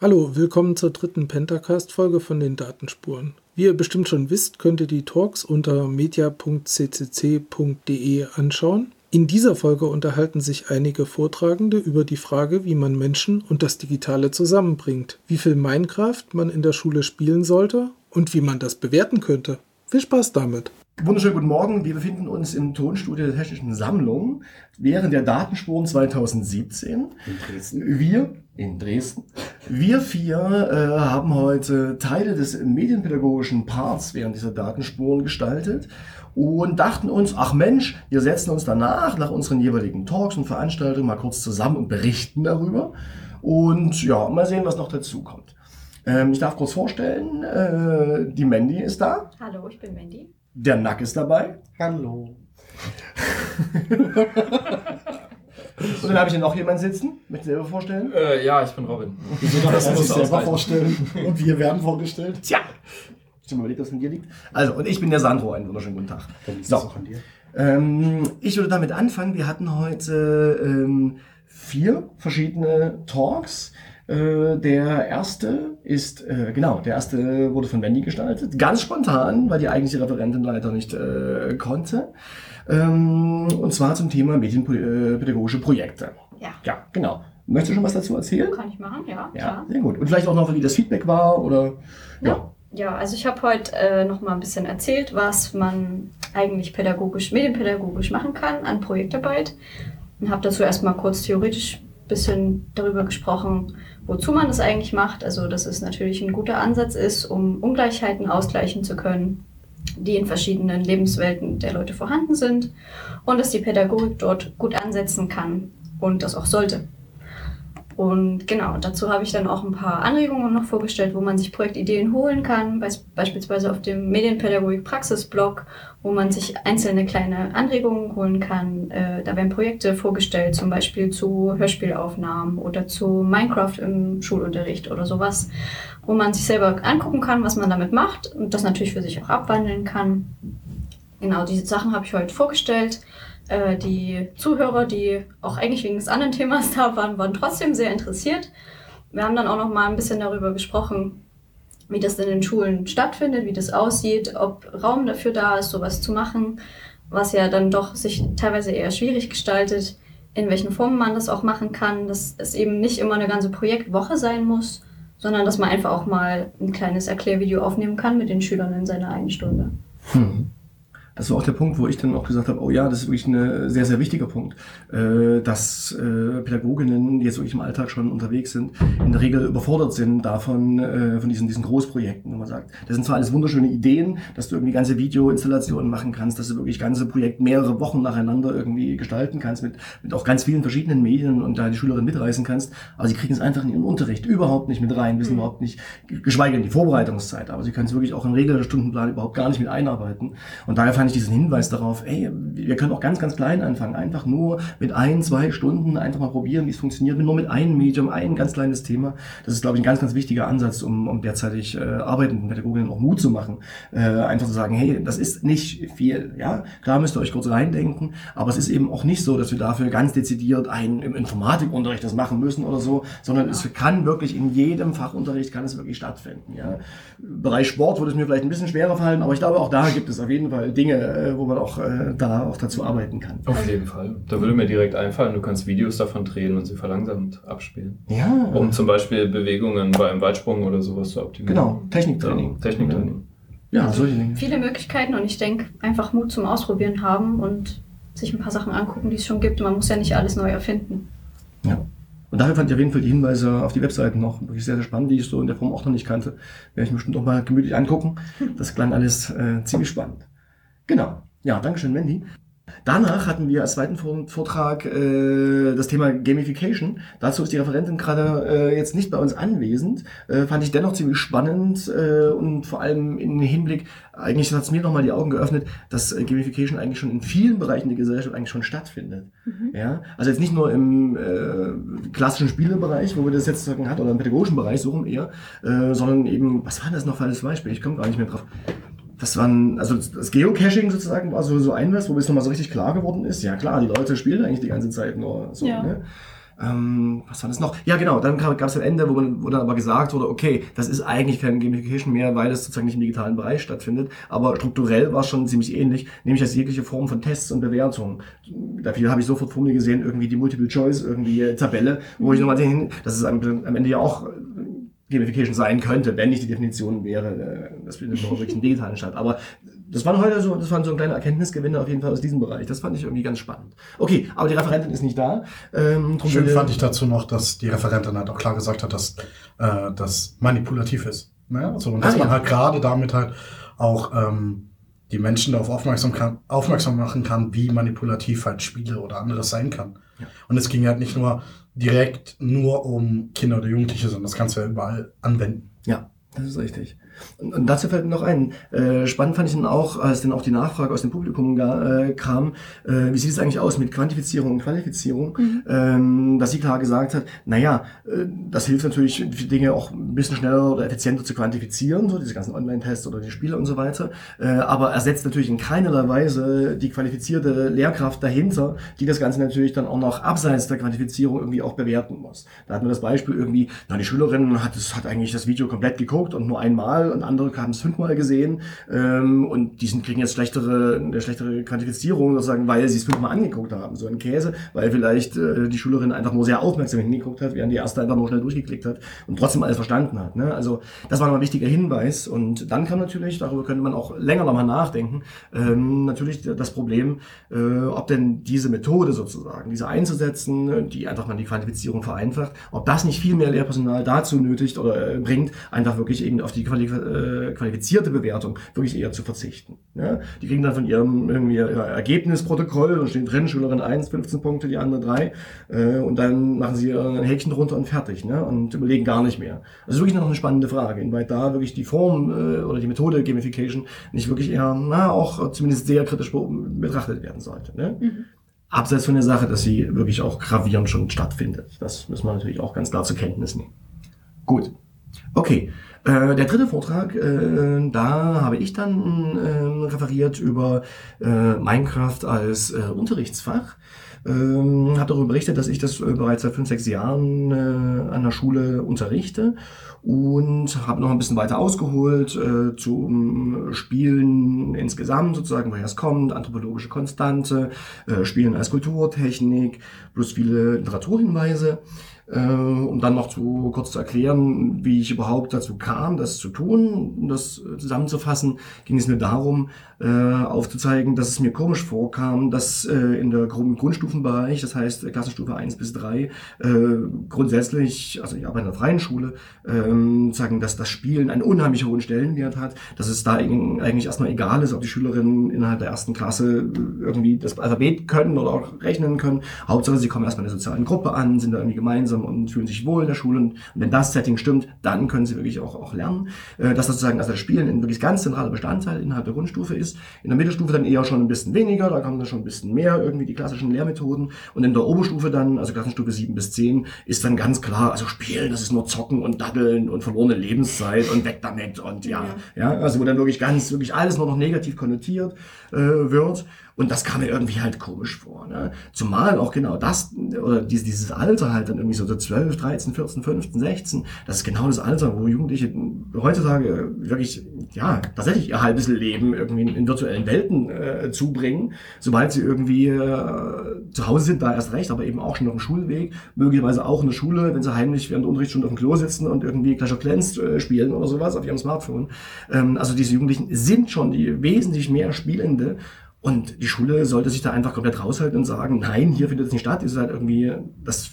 Hallo, willkommen zur dritten Pentacast-Folge von den Datenspuren. Wie ihr bestimmt schon wisst, könnt ihr die Talks unter media.ccc.de anschauen. In dieser Folge unterhalten sich einige Vortragende über die Frage, wie man Menschen und das Digitale zusammenbringt, wie viel Minecraft man in der Schule spielen sollte und wie man das bewerten könnte. Viel Spaß damit! Wunderschönen guten Morgen. Wir befinden uns im Tonstudio der Technischen Sammlung während der Datenspuren 2017. In Dresden. Wir in Dresden. Wir vier äh, haben heute Teile des medienpädagogischen Parts während dieser Datenspuren gestaltet und dachten uns, ach Mensch, wir setzen uns danach, nach unseren jeweiligen Talks und Veranstaltungen mal kurz zusammen und berichten darüber. Und ja, mal sehen, was noch dazu kommt. Ähm, ich darf kurz vorstellen, äh, die Mandy ist da. Hallo, ich bin Mandy. Der Nack ist dabei. Hallo. Und dann habe ich hier noch jemanden sitzen. Möchten Sie selber vorstellen? Äh, ja, ich bin Robin. Wieso darf muss selber ausreichen. vorstellen? Und wir werden vorgestellt? Tja. Ich habe mal überlegt, was mit dir liegt. Also, und ich bin der Sandro. Einen wunderschönen guten Tag. Dann So. das auch an dir. Ähm, ich würde damit anfangen. Wir hatten heute ähm, vier verschiedene Talks. Äh, der erste ist, äh, genau, der erste wurde von Wendy gestaltet. Ganz spontan, weil die eigentliche Referentin leider nicht äh, konnte. Ähm, und zwar zum Thema medienpädagogische Projekte. Ja, Ja, genau. Möchtest du schon was dazu erzählen? kann ich machen, ja, Ja, klar. sehr gut. Und vielleicht auch noch, wie das Feedback war oder ja. Ja, also ich habe heute äh, noch mal ein bisschen erzählt, was man eigentlich pädagogisch, medienpädagogisch machen kann an Projektarbeit. Und habe dazu erstmal kurz theoretisch ein bisschen darüber gesprochen, wozu man das eigentlich macht. Also, dass es natürlich ein guter Ansatz ist, um Ungleichheiten ausgleichen zu können, die in verschiedenen Lebenswelten der Leute vorhanden sind. Und dass die Pädagogik dort gut ansetzen kann und das auch sollte. Und genau, dazu habe ich dann auch ein paar Anregungen noch vorgestellt, wo man sich Projektideen holen kann, beis- beispielsweise auf dem Medienpädagogik-Praxis-Blog, wo man sich einzelne kleine Anregungen holen kann. Äh, da werden Projekte vorgestellt, zum Beispiel zu Hörspielaufnahmen oder zu Minecraft im Schulunterricht oder sowas, wo man sich selber angucken kann, was man damit macht und das natürlich für sich auch abwandeln kann. Genau, diese Sachen habe ich heute vorgestellt. Äh, die Zuhörer, die auch eigentlich wegen des anderen Themas da waren, waren trotzdem sehr interessiert. Wir haben dann auch noch mal ein bisschen darüber gesprochen, wie das in den Schulen stattfindet, wie das aussieht, ob Raum dafür da ist, sowas zu machen, was ja dann doch sich teilweise eher schwierig gestaltet, in welchen Formen man das auch machen kann, dass es eben nicht immer eine ganze Projektwoche sein muss, sondern dass man einfach auch mal ein kleines Erklärvideo aufnehmen kann mit den Schülern in seiner einen Stunde. Hm. Das war auch der Punkt, wo ich dann auch gesagt habe, oh ja, das ist wirklich ein sehr, sehr wichtiger Punkt, äh, dass äh, Pädagoginnen, die jetzt wirklich im Alltag schon unterwegs sind, in der Regel überfordert sind davon, äh, von diesen, diesen Großprojekten, wo man sagt, das sind zwar alles wunderschöne Ideen, dass du irgendwie ganze Videoinstallationen machen kannst, dass du wirklich ganze Projekt mehrere Wochen nacheinander irgendwie gestalten kannst, mit, mit auch ganz vielen verschiedenen Medien und da die Schülerin mitreißen kannst, aber sie kriegen es einfach in ihren Unterricht überhaupt nicht mit rein, wissen Mhm. überhaupt nicht, geschweige denn die Vorbereitungszeit, aber sie können es wirklich auch in regelnder Stundenplan überhaupt gar nicht mit einarbeiten. Und daher fand ich diesen Hinweis darauf, ey, wir können auch ganz, ganz klein anfangen, einfach nur mit ein, zwei Stunden einfach mal probieren, wie es funktioniert, nur mit einem Medium, ein ganz kleines Thema. Das ist, glaube ich, ein ganz, ganz wichtiger Ansatz, um, um derzeitig äh, arbeitenden Pädagoginnen auch Mut zu machen, äh, einfach zu sagen, hey, das ist nicht viel, ja, klar müsst ihr euch kurz reindenken, aber es ist eben auch nicht so, dass wir dafür ganz dezidiert einen im Informatikunterricht das machen müssen oder so, sondern es kann wirklich in jedem Fachunterricht kann es wirklich stattfinden, ja. Im Bereich Sport würde es mir vielleicht ein bisschen schwerer fallen, aber ich glaube, auch da gibt es auf jeden Fall Dinge, äh, wo man auch äh, da auch dazu arbeiten kann. Auf jeden Fall. Da würde mir direkt einfallen, du kannst Videos davon drehen und sie verlangsamt abspielen. Ja, Um zum Beispiel Bewegungen beim Weitsprung oder sowas zu optimieren. genau, Techniktraining. Ja, Techniktraining. Ja, solche Dinge. viele Möglichkeiten und ich denke, einfach Mut zum Ausprobieren haben und sich ein paar Sachen angucken, die es schon gibt. Man muss ja nicht alles neu erfinden. Ja. Und daher fand ich auf jeden Fall die Hinweise auf die Webseiten noch wirklich sehr, sehr spannend, die ich so in der Form auch noch nicht kannte. Werde ich mir bestimmt auch mal gemütlich angucken. Das klang alles äh, ziemlich spannend. Genau. Ja, Dankeschön, Mandy. Danach hatten wir als zweiten Vor- Vortrag äh, das Thema Gamification. Dazu ist die Referentin gerade äh, jetzt nicht bei uns anwesend. Äh, fand ich dennoch ziemlich spannend äh, und vor allem im Hinblick, eigentlich hat es mir nochmal die Augen geöffnet, dass äh, Gamification eigentlich schon in vielen Bereichen der Gesellschaft eigentlich schon stattfindet. Ja, also jetzt nicht nur im äh, klassischen Spielebereich, wo wir das jetzt sagen hat, oder im pädagogischen Bereich, so rum eher, äh, sondern eben, was war das noch für ein Beispiel? Ich komme gar nicht mehr drauf. Das waren, also das Geocaching sozusagen war so, so ein was, wo es nochmal so richtig klar geworden ist. Ja klar, die Leute spielen eigentlich die ganze Zeit nur so. Ja. Ne? Ähm, was war das noch? Ja, genau, dann gab es ein Ende, wo, man, wo dann aber gesagt wurde, okay, das ist eigentlich kein Gamification mehr, weil es sozusagen nicht im digitalen Bereich stattfindet. Aber strukturell war es schon ziemlich ähnlich, nämlich als jegliche Form von Tests und Bewertungen. Dafür habe ich sofort vor mir gesehen, irgendwie die Multiple-Choice, irgendwie äh, Tabelle, wo ich nochmal den, das ist am, am Ende ja auch Gamification sein könnte, wenn nicht die Definition wäre, äh, das findet nur wirklich im digitalen statt. Aber das waren heute so, das waren so ein kleiner Erkenntnisgewinne auf jeden Fall aus diesem Bereich. Das fand ich irgendwie ganz spannend. Okay, aber die Referentin ist nicht da. Ähm, Schön fand ich dazu noch, dass die Referentin halt auch klar gesagt hat, dass äh, das manipulativ ist. Ne? Also, und dass Ah, man ja. halt gerade damit halt auch ähm, die Menschen darauf aufmerksam, kann, aufmerksam machen kann, wie manipulativ halt Spiele oder anderes sein kann. Und es ging halt nicht nur direkt nur um Kinder oder Jugendliche, sondern das kannst du ja überall anwenden. Ja, das ist richtig. Und, und dazu fällt mir noch ein, äh, spannend fand ich dann auch, als dann auch die Nachfrage aus dem Publikum ga, äh, kam, äh, wie sieht es eigentlich aus mit Quantifizierung und Qualifizierung, ähm, dass sie klar gesagt hat, naja, äh, das hilft natürlich, die Dinge auch ein bisschen schneller oder effizienter zu quantifizieren, so diese ganzen Online-Tests oder die Spiele und so weiter, äh, aber ersetzt natürlich in keinerlei Weise die qualifizierte Lehrkraft dahinter, die das Ganze natürlich dann auch noch abseits der Quantifizierung irgendwie auch bewerten muss. Da hatten wir das Beispiel irgendwie, na, die Schülerin hat, es, hat eigentlich das Video komplett geguckt und nur einmal und andere haben es fünfmal gesehen ähm, und die sind, kriegen jetzt schlechtere, eine schlechtere Quantifizierung sozusagen, weil sie es fünfmal angeguckt haben. So ein Käse, weil vielleicht äh, die Schülerin einfach nur sehr aufmerksam hingeguckt hat, während die erste einfach nur schnell durchgeklickt hat und trotzdem alles verstanden hat. Ne? Also das war noch ein wichtiger Hinweis und dann kam natürlich, darüber könnte man auch länger nochmal nachdenken, ähm, natürlich das Problem, äh, ob denn diese Methode sozusagen, diese einzusetzen, die einfach mal die Quantifizierung vereinfacht, ob das nicht viel mehr Lehrpersonal dazu nötigt oder äh, bringt, einfach wirklich eben auf die äh, qualifizierte Bewertung wirklich eher zu verzichten. Ja? Die kriegen dann von ihrem irgendwie ihr Ergebnisprotokoll, da steht drin, Schülerin 1, 15 Punkte, die andere 3 äh, und dann machen sie ein Häkchen drunter und fertig ne? und überlegen gar nicht mehr. Also wirklich noch eine spannende Frage, inwieweit da wirklich die Form äh, oder die Methode Gamification nicht wirklich eher, na, auch zumindest sehr kritisch be- betrachtet werden sollte. Ne? Abseits von der Sache, dass sie wirklich auch gravierend schon stattfindet. Das müssen wir natürlich auch ganz klar zur Kenntnis nehmen. Gut. Okay. Äh, der dritte Vortrag, äh, da habe ich dann äh, referiert über äh, Minecraft als äh, Unterrichtsfach. Ähm, habe darüber berichtet, dass ich das bereits seit fünf, sechs Jahren an der Schule unterrichte und habe noch ein bisschen weiter ausgeholt äh, zum Spielen insgesamt sozusagen, woher es kommt, anthropologische Konstante, Spielen als Kulturtechnik, plus viele Literaturhinweise um dann noch zu, kurz zu erklären, wie ich überhaupt dazu kam, das zu tun, um das äh, zusammenzufassen, ging es mir darum, äh, aufzuzeigen, dass es mir komisch vorkam, dass äh, in der Grund Grundstufenbereich, das heißt äh, Klassenstufe 1 bis 3, äh, grundsätzlich, also ich arbeite in einer freien Schule, ähm, sagen, dass das Spielen einen unheimlich hohen Stellenwert hat, dass es da eigentlich erstmal egal ist, ob die Schülerinnen innerhalb der ersten Klasse äh, irgendwie das Alphabet können oder auch rechnen können. Hauptsache, sie kommen erstmal in der sozialen Gruppe an, sind da irgendwie gemeinsam und fühlen sich wohl in der Schule. Und wenn das Setting stimmt, dann können sie wirklich auch, auch lernen. Äh, dass sozusagen also das Spielen ein wirklich ganz zentraler Bestandteil innerhalb der Grundstufe ist. In der Mittelstufe dann eher schon ein bisschen weniger, da kommen dann schon ein bisschen mehr irgendwie die klassischen Lehrmethoden. Und in der Oberstufe dann, also Klassenstufe 7 bis 10, ist dann ganz klar, also Spielen, das ist nur Zocken und Daddeln und verlorene Lebenszeit und weg damit und ja, ja, also wo dann wirklich ganz, wirklich alles nur noch negativ konnotiert äh, wird. Und das kam mir irgendwie halt komisch vor. Ne? Zumal auch genau das, oder dieses, dieses Alter halt dann irgendwie so, so 12, 13, 14, 15, 16, das ist genau das Alter, wo Jugendliche heutzutage wirklich, ja, tatsächlich ihr halbes Leben irgendwie in, virtuellen Welten äh, zubringen. Sobald sie irgendwie äh, zu Hause sind, da erst recht, aber eben auch schon auf dem Schulweg, möglicherweise auch in der Schule, wenn sie heimlich während der Unterrichtsstunde auf dem Klo sitzen und irgendwie Clash of Clans äh, spielen oder sowas auf ihrem Smartphone. Ähm, also diese Jugendlichen sind schon die wesentlich mehr Spielende und die Schule sollte sich da einfach komplett raushalten und sagen, nein, hier findet es nicht statt, ist halt irgendwie, das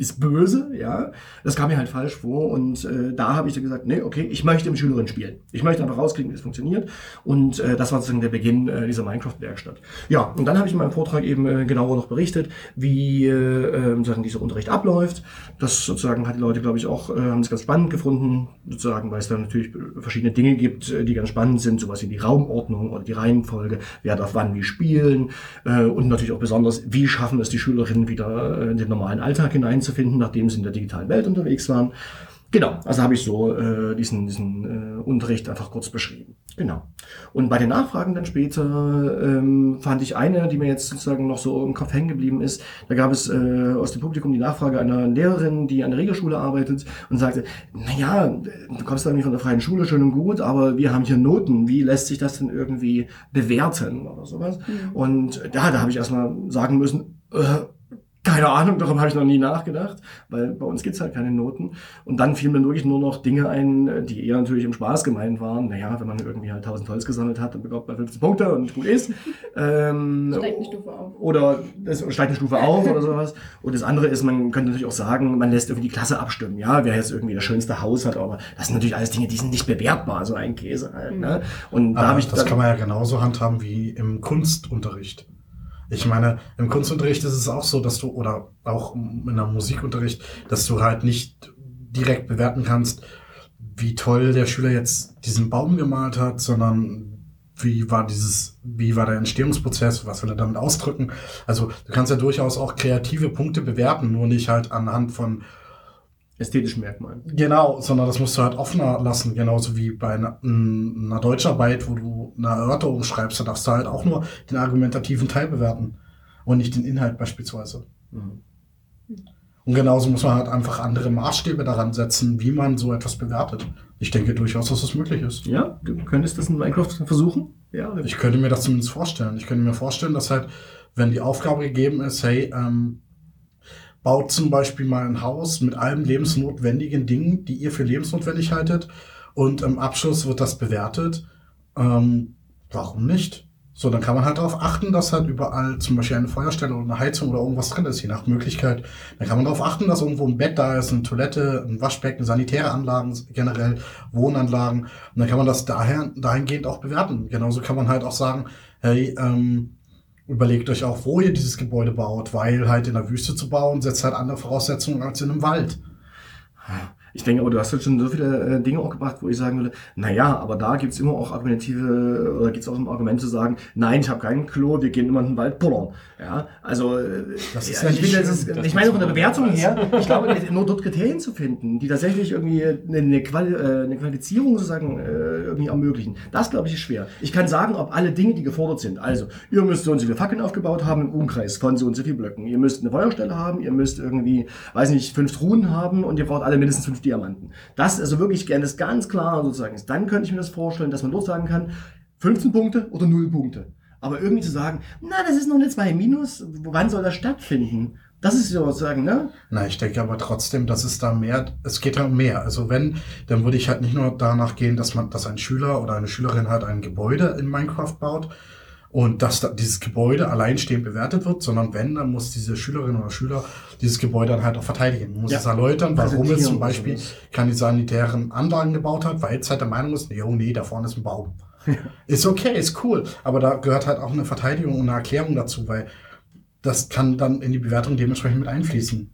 ist böse, ja. Das kam mir halt falsch vor und äh, da habe ich dann gesagt, nee, okay, ich möchte mit Schülerinnen spielen. Ich möchte einfach rauskriegen, wie es funktioniert und äh, das war sozusagen der Beginn äh, dieser Minecraft-Werkstatt. Ja, und dann habe ich in meinem Vortrag eben äh, genauer noch berichtet, wie äh, äh, sozusagen dieser Unterricht abläuft. Das sozusagen hat die Leute, glaube ich, auch, äh, haben es ganz spannend gefunden, sozusagen, weil es da natürlich verschiedene Dinge gibt, äh, die ganz spannend sind, sowas wie die Raumordnung oder die Reihenfolge, wer darf wann wie spielen äh, und natürlich auch besonders, wie schaffen es die Schülerinnen wieder äh, in den normalen Alltag hineinzufinden, nachdem sie in der digitalen Welt unterwegs waren. Genau, also habe ich so äh, diesen, diesen äh, Unterricht einfach kurz beschrieben. Genau. Und bei den Nachfragen dann später ähm, fand ich eine, die mir jetzt sozusagen noch so im Kopf hängen geblieben ist. Da gab es äh, aus dem Publikum die Nachfrage einer Lehrerin, die an der Regelschule arbeitet und sagte, naja, du kommst da irgendwie von der freien Schule, schön und gut, aber wir haben hier Noten. Wie lässt sich das denn irgendwie bewerten oder sowas? Mhm. Und ja, da habe ich erstmal sagen müssen, äh, keine Ahnung, darüber habe ich noch nie nachgedacht, weil bei uns gibt's halt keine Noten. Und dann fielen mir wirklich nur noch Dinge ein, die eher natürlich im Spaß gemeint waren. Naja, wenn man irgendwie halt 1000 Holz gesammelt hat, dann bekommt man 15 Punkte und gut ist. Ähm, Steigt eine Stufe auf. oder es steigt eine Stufe auf oder sowas. Und das andere ist, man könnte natürlich auch sagen, man lässt irgendwie die Klasse abstimmen. Ja, wer jetzt irgendwie das schönste Haus hat, aber das sind natürlich alles Dinge, die sind nicht bewertbar, so ein Käse halt. Ne? Und da habe ich das dann, kann man ja genauso handhaben wie im Kunstunterricht. Ich meine, im Kunstunterricht ist es auch so, dass du, oder auch in einem Musikunterricht, dass du halt nicht direkt bewerten kannst, wie toll der Schüler jetzt diesen Baum gemalt hat, sondern wie war dieses, wie war der Entstehungsprozess, was will er damit ausdrücken. Also du kannst ja durchaus auch kreative Punkte bewerten, nur nicht halt anhand von ästhetischen Merkmalen. Genau, sondern das musst du halt offener lassen, genauso wie bei einer, einer Deutscharbeit, wo du eine Erörterung schreibst, da darfst du halt auch nur den argumentativen Teil bewerten und nicht den Inhalt beispielsweise. Mhm. Und genauso muss man halt einfach andere Maßstäbe daran setzen, wie man so etwas bewertet. Ich denke durchaus, dass das möglich ist. Ja, du könntest das in Minecraft versuchen? Ja, Ich könnte mir das zumindest vorstellen. Ich könnte mir vorstellen, dass halt, wenn die Aufgabe gegeben ist, hey, ähm, baut zum Beispiel mal ein Haus mit allen lebensnotwendigen Dingen, die ihr für lebensnotwendig haltet, und im Abschluss wird das bewertet. Ähm, warum nicht? So, dann kann man halt darauf achten, dass halt überall zum Beispiel eine Feuerstelle oder eine Heizung oder irgendwas drin ist, je nach Möglichkeit. Dann kann man darauf achten, dass irgendwo ein Bett da ist, eine Toilette, ein Waschbecken, sanitäre Anlagen, generell Wohnanlagen. Und dann kann man das daher, dahingehend auch bewerten. Genauso kann man halt auch sagen, hey, ähm, überlegt euch auch, wo ihr dieses Gebäude baut, weil halt in der Wüste zu bauen, setzt halt andere Voraussetzungen als in einem Wald. Ich denke, aber du hast jetzt schon so viele äh, Dinge auch gebracht, wo ich sagen würde, naja, aber da gibt's immer auch argumentative, oder gibt's auch ein Argument zu sagen, nein, ich habe kein Klo, wir gehen immer in den Wald pullern. Ja, also äh, Das ist ja, ja ich, nicht finde, das ist, Das ich meine von der Bewertung her, ich glaube, nur dort Kriterien zu finden, die tatsächlich irgendwie eine, eine, Quali äh, eine Qualifizierung sozusagen äh, irgendwie ermöglichen. Das, glaube ich, ist schwer. Ich kann sagen, ob alle Dinge, die gefordert sind, also ihr müsst so und so viele Fackeln aufgebaut haben im Umkreis von so und so viel Blöcken, ihr müsst eine Feuerstelle haben, ihr müsst irgendwie, weiß nicht, fünf Truhen haben und ihr braucht alle mindestens fünf Diamanten. Das also wirklich gerne ist ganz klar sozusagen ist. Dann könnte ich mir das vorstellen, dass man dort sagen kann, 15 Punkte oder 0 Punkte. Aber irgendwie zu sagen, na, das ist noch eine 2 minus, wann soll das stattfinden? Das ist sozusagen, ne? Na, ich denke aber trotzdem, dass es da mehr, es geht ja um mehr. Also wenn, dann würde ich halt nicht nur danach gehen, dass man, dass ein Schüler oder eine Schülerin halt ein Gebäude in Minecraft baut und dass da dieses Gebäude alleinstehend bewertet wird, sondern wenn, dann muss diese Schülerin oder Schüler dieses Gebäude dann halt auch verteidigen. Man muss Ja. es erläutern, warum es Präsentieren zum Beispiel keine sanitären Anlagen gebaut hat, weil es halt der Meinung ist, nee, oh nee, da vorne ist ein Baum. ist okay, ist cool, aber da gehört halt auch eine Verteidigung und eine Erklärung dazu, weil das kann dann in die Bewertung dementsprechend mit einfließen.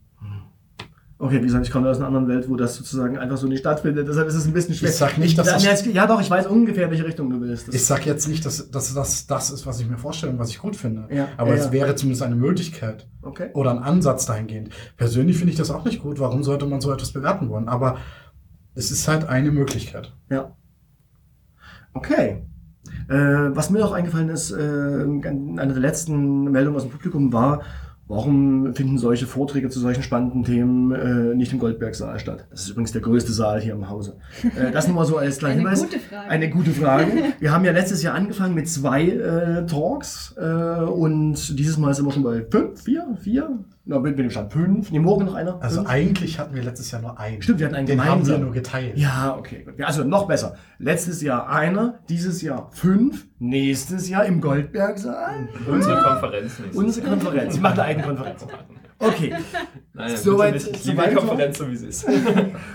Okay, wie gesagt, ich komme aus einer anderen Welt, wo das sozusagen einfach so nicht stattfindet. Deshalb ist es ein bisschen schwer. Ich sag nicht, dass ja, das- ja, doch, ich weiß ungefähr, in welche Richtung du willst. Das- Ich sag jetzt nicht, dass, dass das das ist, was ich mir vorstelle und was ich gut finde. Ja, aber ja, es ja. wäre zumindest eine Möglichkeit okay. oder ein Ansatz dahingehend. Persönlich finde ich das auch nicht gut. Warum sollte man so etwas bewerten wollen? Aber es ist halt eine Möglichkeit. Ja. Okay. Äh, was mir noch eingefallen ist, äh, eine der letzten Meldungen aus dem Publikum war, warum finden solche Vorträge zu solchen spannenden Themen äh, nicht im Goldbergsaal statt? Das ist übrigens der größte Saal hier im Hause. Äh, das nur mal so als kleiner Eine Hinweis. gute Frage. Eine gute Frage. Wir haben ja letztes Jahr angefangen mit zwei äh, Talks äh, und dieses Mal sind wir schon bei fünf, vier, vier? Na, bin bin ich schon fünf. Nee, morgen noch einer. Also Fünf? eigentlich hatten wir letztes Jahr nur einen. Stimmt, wir hatten einen Den haben wir gemeinsam. nur geteilt. Ja, okay. gut. Also noch besser. Letztes Jahr einer, dieses Jahr fünf, nächstes Jahr im Goldbergsaal Unsere Konferenz nicht. unsere Konferenz. Ich mache eine eigene Konferenz. Okay. Naja, Soweit-. Ich so? Konferenz, so wie sie ist.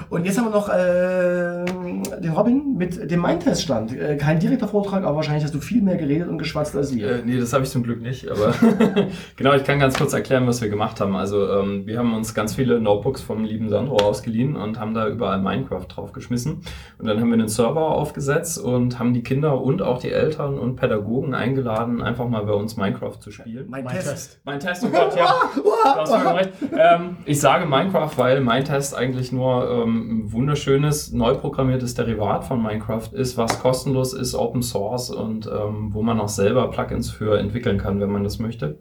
Und jetzt haben wir noch äh, den Robin mit dem Mindtest-Stand. Äh, kein direkter Vortrag, aber wahrscheinlich hast du viel mehr geredet und geschwatzt als wir. Äh, nee, das habe ich zum Glück nicht, aber genau, ich kann ganz kurz erklären, was wir gemacht haben. Also ähm, wir haben uns ganz viele Notebooks vom lieben Sandro ausgeliehen und haben da überall Minecraft draufgeschmissen. Und dann haben wir einen Server aufgesetzt und haben die Kinder und auch die Eltern und Pädagogen eingeladen, einfach mal bei uns Minecraft zu spielen. Mein Mein Test. Test. Mein Test, oh Gott, ja. Vollkommen recht. Ähm, ich sage Minecraft, weil Mindtest eigentlich nur ähm, ein wunderschönes, neu programmiertes Derivat von Minecraft ist, was kostenlos ist, Open Source und ähm, wo man auch selber Plugins für entwickeln kann, wenn man das möchte.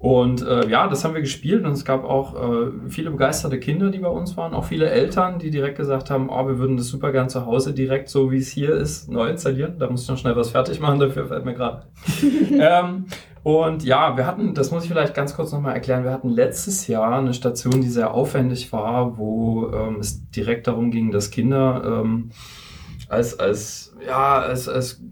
Und äh, ja, das haben wir gespielt und es gab auch äh, viele begeisterte Kinder, die bei uns waren, auch viele Eltern, die direkt gesagt haben, oh, wir würden das super gern zu Hause direkt so wie es hier ist neu installieren. Da muss ich noch schnell was fertig machen, dafür fällt mir gerade. ähm, und ja, wir hatten, das muss ich vielleicht ganz kurz nochmal erklären, wir hatten letztes Jahr eine Station, die sehr aufwendig war, wo ähm, es direkt darum ging, dass Kinder ähm, als, als, ja, als, als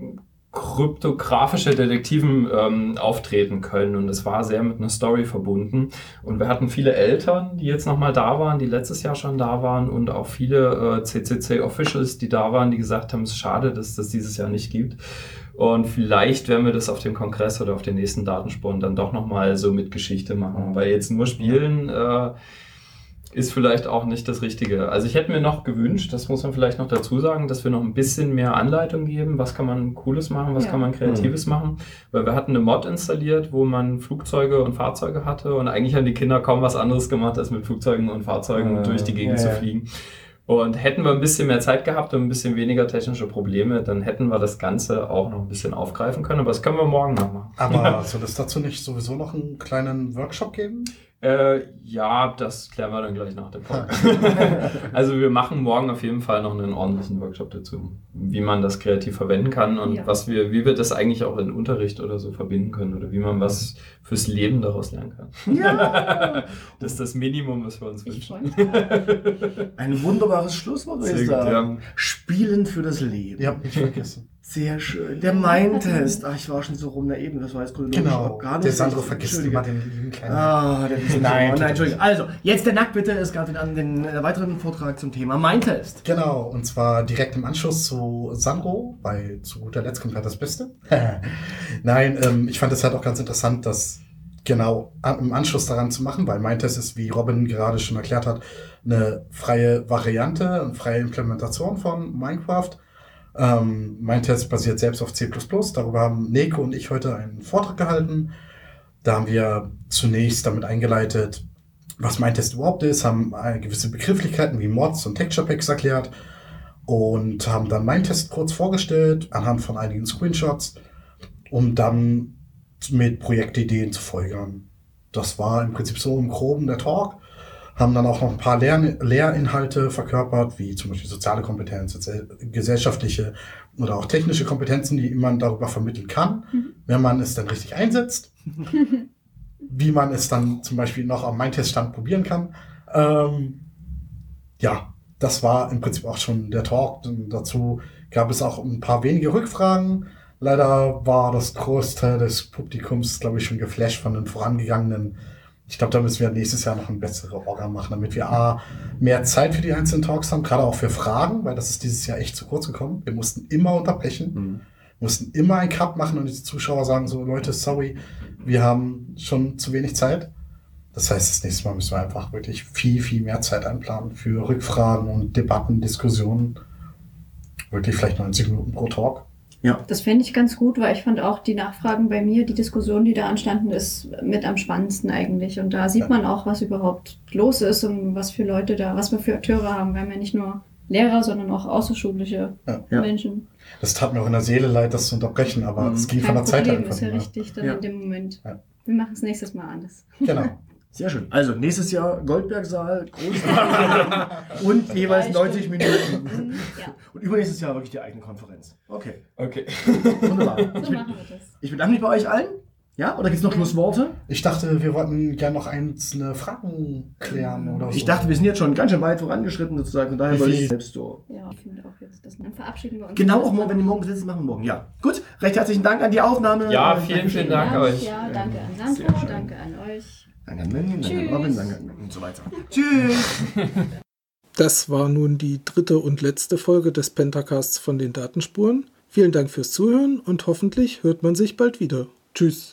kryptografische Detektiven ähm, auftreten können. Und es war sehr mit einer Story verbunden. Und wir hatten viele Eltern, die jetzt nochmal da waren, die letztes Jahr schon da waren. Und auch viele äh, CCC Officials, die da waren, die gesagt haben, es ist schade, dass das dieses Jahr nicht gibt und vielleicht werden wir das auf dem Kongress oder auf den nächsten Datenspuren dann doch nochmal so mit Geschichte machen, weil jetzt nur spielen äh, ist vielleicht auch nicht das Richtige. Also ich hätte mir noch gewünscht, das muss man vielleicht noch dazu sagen, dass wir noch ein bisschen mehr Anleitung geben, was kann man Cooles machen, was Ja. kann man Kreatives machen. Weil wir hatten eine Mod installiert, wo man Flugzeuge und Fahrzeuge hatte und eigentlich haben die Kinder kaum was anderes gemacht, als mit Flugzeugen und Fahrzeugen Äh, durch die Gegend ja, zu ja. fliegen. Und hätten wir ein bisschen mehr Zeit gehabt und ein bisschen weniger technische Probleme, dann hätten wir das Ganze auch noch ein bisschen aufgreifen können. Aber das können wir morgen noch machen. Aber soll es dazu nicht sowieso noch einen kleinen Workshop geben? Äh, ja, das klären wir dann gleich nach dem Podcast. also wir machen morgen auf jeden Fall noch einen ordentlichen Workshop dazu, wie man das kreativ verwenden kann und Ja. was wir, wie wir das eigentlich auch in Unterricht oder so verbinden können oder wie man was fürs Leben daraus lernen kann. Ja! Das ist das Minimum, was wir uns Ich wünschen. Ein wunderbares Schlusswort, würde Sehr ich gut, sagen. Spielen für das Leben. Ihr habt nicht vergessen. Sehr schön. Der Mind-Test. Ach, ich war schon so rum der Ebene, das war jetzt chronologisch Genau. auch gar Der nicht. Sandro richtig. vergisst immer den lieben kleinen. Ah, der ist Nein, Nein, Nein, Entschuldigung. Also, jetzt der Nackt bitte. Es gab den, den äh, weiteren Vortrag zum Thema Mind-Test. Genau, und zwar direkt im Anschluss zu Sandro, weil zu guter Letzt kommt halt das Beste. Nein, ähm, ich fand es halt auch ganz interessant, das genau im Anschluss daran zu machen, weil mein Test ist, wie Robin gerade schon erklärt hat, eine freie Variante, eine freie Implementation von Minecraft. Ähm, mein Test basiert selbst auf C++. Darüber haben Neko und ich heute einen Vortrag gehalten. Da haben wir zunächst damit eingeleitet, was mein Test überhaupt ist, haben äh, gewisse Begrifflichkeiten wie Mods und Texture Packs erklärt und haben dann mein Test kurz vorgestellt anhand von einigen Screenshots, um dann mit Projektideen zu folgern. Das war im Prinzip so im Groben der Talk. Haben dann auch noch ein paar Lehr Lehrinhalte verkörpert, wie zum Beispiel soziale Kompetenz, sozi- gesellschaftliche oder auch technische Kompetenzen, die man darüber vermitteln kann, wenn man es dann richtig einsetzt. wie man es dann zum Beispiel noch am Mindtest-Stand probieren kann. Ähm, ja, das war im Prinzip auch schon der Talk. Und dazu gab es auch ein paar wenige Rückfragen. Leider war das Großteil des Publikums, glaube ich, schon geflasht von den vorangegangenen. Ich glaube, da müssen wir nächstes Jahr noch eine bessere Orga machen, damit wir A, mehr Zeit für die einzelnen Talks haben, gerade auch für Fragen, weil das ist dieses Jahr echt zu kurz gekommen. Wir mussten immer unterbrechen, mussten immer einen Cut machen und die Zuschauer sagen so, Leute, sorry, wir haben schon zu wenig Zeit. Das heißt, das nächste Mal müssen wir einfach wirklich viel, viel mehr Zeit einplanen für Rückfragen und Debatten, Diskussionen. Wirklich vielleicht 90 Minuten pro Talk. Das fände ich ganz gut, weil ich fand auch die Nachfragen bei mir, die Diskussion, die da anstanden, ist mit am spannendsten eigentlich. Und da sieht Ja. man auch, was überhaupt los ist und was für Leute da, was wir für Akteure haben. Wir haben ja nicht nur Lehrer, sondern auch außerschulische Ja. Ja. Menschen. Das tat mir auch in der Seele leid, das zu unterbrechen, aber Mhm. es ging Kein von der Zeit Problem, einfach ist ja richtig dann Ja. in dem Moment. Ja. Wir machen es nächstes Mal anders. Genau. Sehr schön. Also, nächstes Jahr Goldbergsaal, groß und jeweils Drei 90 Stunden. Minuten. Mhm, Ja, Und übernächstes Jahr wirklich die eigene Konferenz. Okay, Okay. wunderbar. so Ich, be machen wir das. ich bedanke mich bei euch allen. Ja, oder gibt es noch Schlussworte? Ich dachte, wir wollten gerne noch einzelne Fragen klären oder so. Ich dachte, wir sind jetzt schon ganz schön weit vorangeschritten sozusagen. Von daher wollte ich selbst so. Ja, ich finde auch jetzt das. Dann verabschieden wir uns. Genau, auch morgen, wenn ihr morgen sitzt, machen wir morgen. Ja. Gut, recht herzlichen Dank an die Aufnahme. Ja, vielen, vielen Dank Ja, euch. Ja, danke an Sandro, danke an euch. Danke an Mandy, danke an Tschüss. Robin, danke an und so weiter. Tschüss. Das war nun die dritte und letzte Folge des Pentacasts von den Datenspuren. Vielen Dank fürs Zuhören und hoffentlich hört man sich bald wieder. Tschüss.